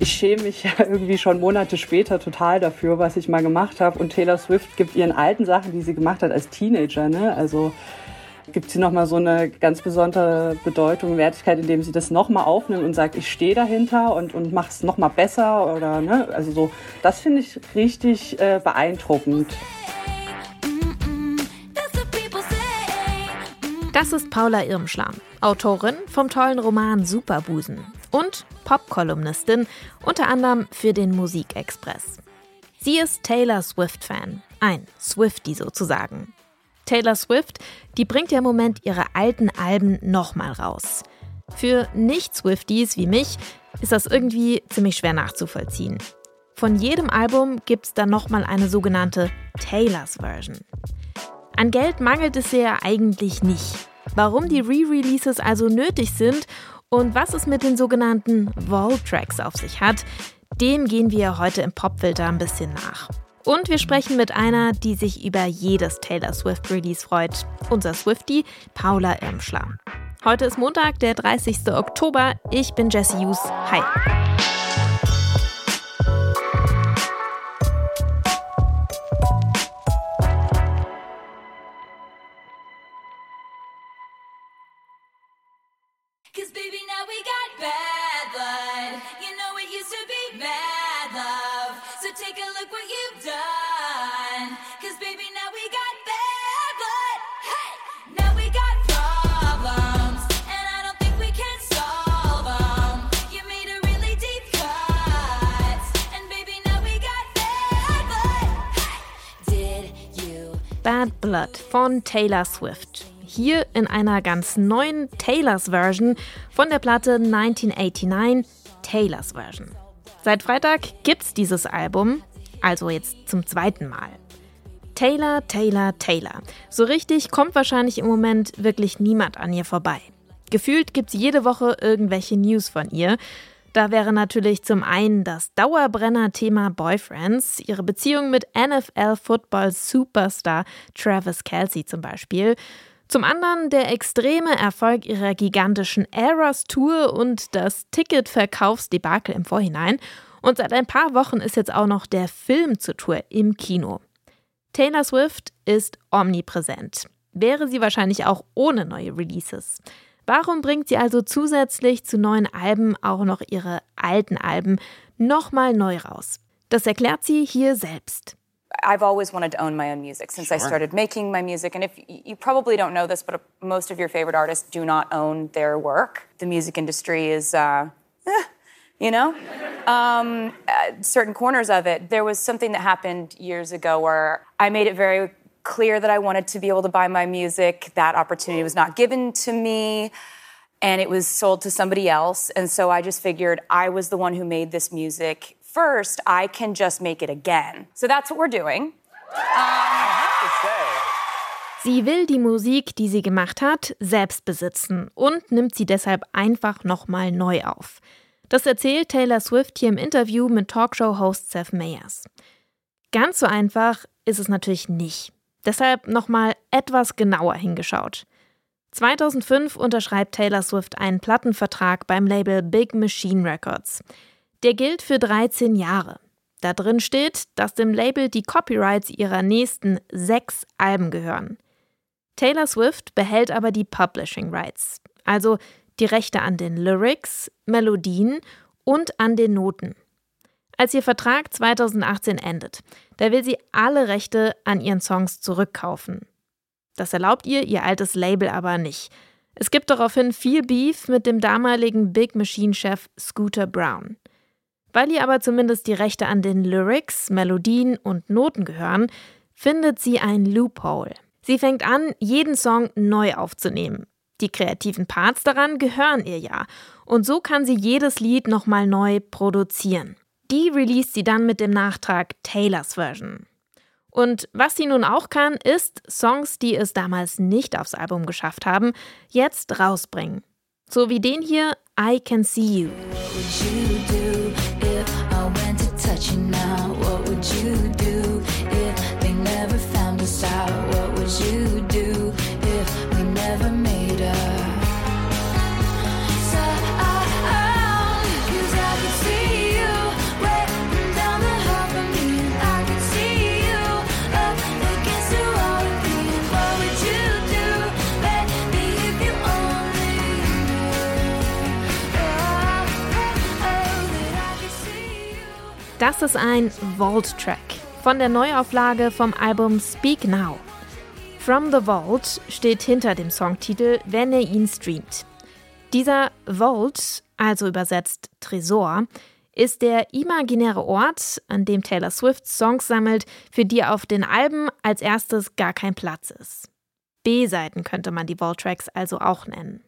ich schäme mich ja irgendwie schon Monate später total dafür, was ich mal gemacht habe. Und Taylor Swift gibt ihren alten Sachen, die sie gemacht hat als Teenager, ne? Also gibt sie nochmal so eine ganz besondere Bedeutung, Wertigkeit, indem sie das nochmal aufnimmt und sagt, ich stehe dahinter und, und mache es nochmal besser oder ne, also so, das finde ich richtig äh, beeindruckend. Das ist Paula Irmschlam, Autorin vom tollen Roman Superbusen und Popkolumnistin, unter anderem für den Musikexpress. Sie ist Taylor Swift-Fan, ein Swiftie sozusagen. Taylor Swift, die bringt ja im Moment ihre alten Alben nochmal raus. Für Nicht-Swifties wie mich ist das irgendwie ziemlich schwer nachzuvollziehen. Von jedem Album gibt es dann nochmal eine sogenannte Taylors Version. An Geld mangelt es ja eigentlich nicht. Warum die Re-Releases also nötig sind und was es mit den sogenannten Wall-Tracks auf sich hat, dem gehen wir heute im Popfilter ein bisschen nach. Und wir sprechen mit einer, die sich über jedes Taylor Swift Release freut. Unser Swiftie, Paula Irmschler. Heute ist Montag, der 30. Oktober. Ich bin Jessie Hughes. Hi. Blood von Taylor Swift. Hier in einer ganz neuen Taylors Version von der Platte 1989 Taylors Version. Seit Freitag gibt's dieses Album, also jetzt zum zweiten Mal. Taylor, Taylor, Taylor. So richtig kommt wahrscheinlich im Moment wirklich niemand an ihr vorbei. Gefühlt gibt's jede Woche irgendwelche News von ihr. Da wäre natürlich zum einen das Dauerbrenner-Thema Boyfriends, ihre Beziehung mit NFL-Football-Superstar Travis Kelsey zum Beispiel. Zum anderen der extreme Erfolg ihrer gigantischen Eras-Tour und das Ticketverkaufsdebakel im Vorhinein. Und seit ein paar Wochen ist jetzt auch noch der Film zur Tour im Kino. Taylor Swift ist omnipräsent. Wäre sie wahrscheinlich auch ohne neue Releases. Warum bringt sie also zusätzlich zu neuen Alben auch noch ihre alten Alben nochmal neu raus? Das erklärt sie hier selbst. I've always wanted to own my own music since sure. I started making my music. And if you probably don't know this, but most of your favorite artists do not own their work. The music industry is, uh, eh, you know, um, uh, certain corners of it. There was something that happened years ago where I made it very clear that I wanted to be able to buy my music. That opportunity was not given to me and it was sold to somebody else. And so I just figured I was the one who made this music first. I can just make it again. So that's what we're doing. Sie will die Musik, die sie gemacht hat, selbst besitzen und nimmt sie deshalb einfach nochmal neu auf. Das erzählt Taylor Swift hier im Interview mit Talkshow-Host Seth Meyers. Ganz so einfach ist es natürlich nicht. Deshalb nochmal etwas genauer hingeschaut. 2005 unterschreibt Taylor Swift einen Plattenvertrag beim Label Big Machine Records. Der gilt für 13 Jahre. Da drin steht, dass dem Label die Copyrights ihrer nächsten sechs Alben gehören. Taylor Swift behält aber die Publishing Rights, also die Rechte an den Lyrics, Melodien und an den Noten. Als ihr Vertrag 2018 endet, da will sie alle Rechte an ihren Songs zurückkaufen. Das erlaubt ihr ihr altes Label aber nicht. Es gibt daraufhin viel Beef mit dem damaligen Big Machine-Chef Scooter Brown. Weil ihr aber zumindest die Rechte an den Lyrics, Melodien und Noten gehören, findet sie ein Loophole. Sie fängt an, jeden Song neu aufzunehmen. Die kreativen Parts daran gehören ihr ja. Und so kann sie jedes Lied nochmal neu produzieren. Die released sie dann mit dem Nachtrag Taylors Version. Und was sie nun auch kann, ist Songs, die es damals nicht aufs Album geschafft haben, jetzt rausbringen. So wie den hier I Can See You. Das ist ein Vault-Track von der Neuauflage vom Album Speak Now. From the Vault steht hinter dem Songtitel, wenn ihr ihn streamt. Dieser Vault, also übersetzt Tresor, ist der imaginäre Ort, an dem Taylor Swift Songs sammelt, für die auf den Alben als erstes gar kein Platz ist. B-Seiten könnte man die Vault-Tracks also auch nennen.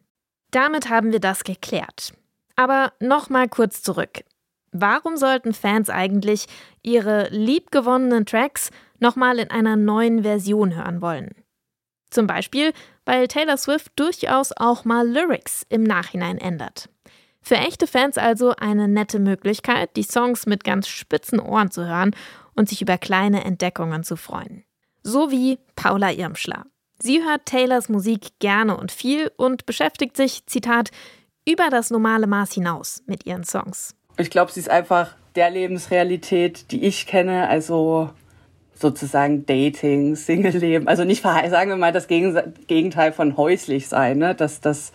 Damit haben wir das geklärt. Aber nochmal kurz zurück. Warum sollten Fans eigentlich ihre liebgewonnenen Tracks nochmal in einer neuen Version hören wollen? Zum Beispiel, weil Taylor Swift durchaus auch mal Lyrics im Nachhinein ändert. Für echte Fans also eine nette Möglichkeit, die Songs mit ganz spitzen Ohren zu hören und sich über kleine Entdeckungen zu freuen. So wie Paula Irmschler. Sie hört Taylors Musik gerne und viel und beschäftigt sich, Zitat, über das normale Maß hinaus mit ihren Songs. Ich glaube, sie ist einfach der Lebensrealität, die ich kenne, also sozusagen Dating, Single-Leben. Also nicht, sagen wir mal, das Gegenteil von häuslich sein. Ne? Das, das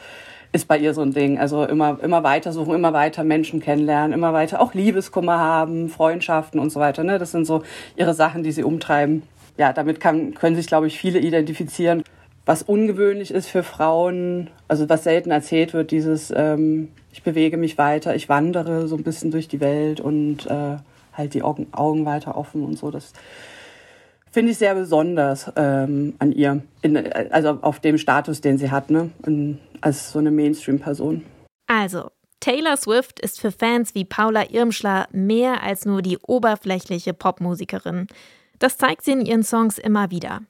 ist bei ihr so ein Ding. Also immer, immer weiter suchen, immer weiter Menschen kennenlernen, immer weiter auch Liebeskummer haben, Freundschaften und so weiter. Ne? Das sind so ihre Sachen, die sie umtreiben ja, damit kann, können sich, glaube ich, viele identifizieren. Was ungewöhnlich ist für Frauen, also was selten erzählt wird, dieses, ähm, ich bewege mich weiter, ich wandere so ein bisschen durch die Welt und äh, halt die Augen, Augen weiter offen und so. Das finde ich sehr besonders ähm, an ihr, in, also auf dem Status, den sie hat, ne? In, als so eine Mainstream-Person. Also, Taylor Swift ist für Fans wie Paula Irmschler mehr als nur die oberflächliche Popmusikerin. Das zeigt sie in ihren Songs immer wieder.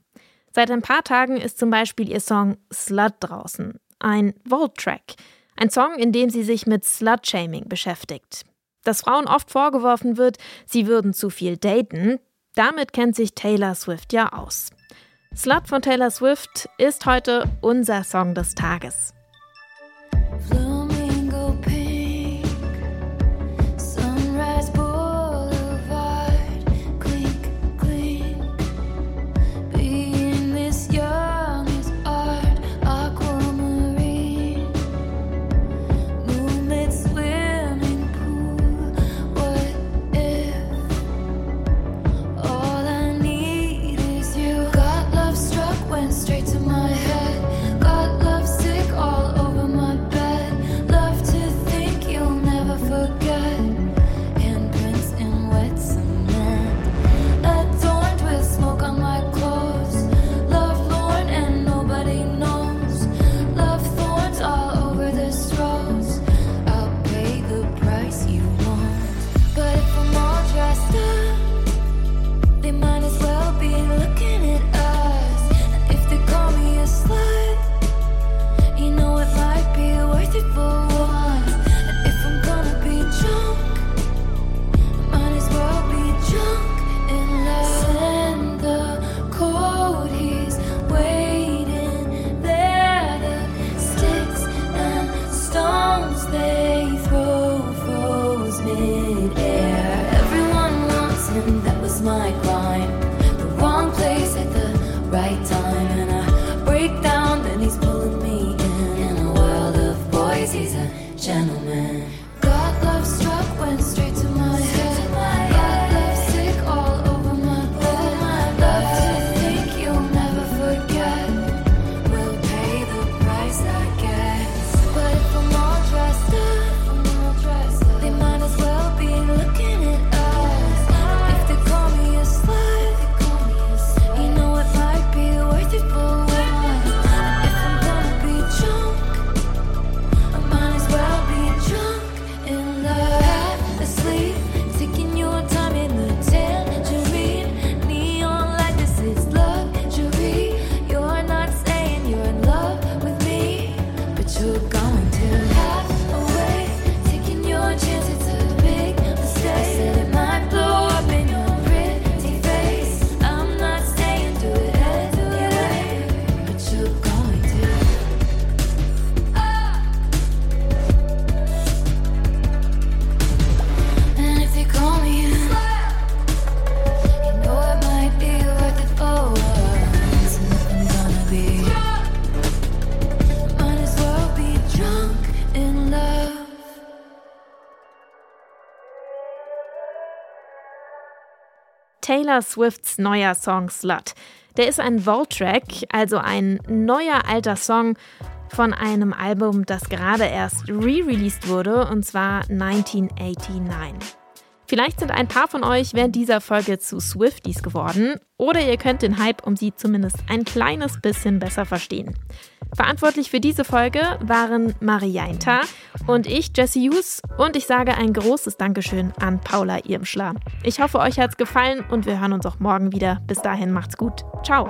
Seit ein paar Tagen ist zum Beispiel ihr Song Slut draußen, ein Vault-Track, ein Song, in dem sie sich mit Slut-Shaming beschäftigt. Dass Frauen oft vorgeworfen wird, sie würden zu viel daten, damit kennt sich Taylor Swift ja aus. Slut von Taylor Swift ist heute unser Song des Tages. you're going Taylor Swifts neuer Song Slut. Der ist ein Vault-Track, also ein neuer alter Song von einem Album, das gerade erst re-released wurde, und zwar 1989. Vielleicht sind ein paar von euch während dieser Folge zu Swifties geworden oder ihr könnt den Hype um sie zumindest ein kleines bisschen besser verstehen. Verantwortlich für diese Folge waren Mariainta und ich, Jesse Hughes, und ich sage ein großes Dankeschön an Paula Irmschler. Ich hoffe, euch hat's gefallen und wir hören uns auch morgen wieder. Bis dahin macht's gut. Ciao.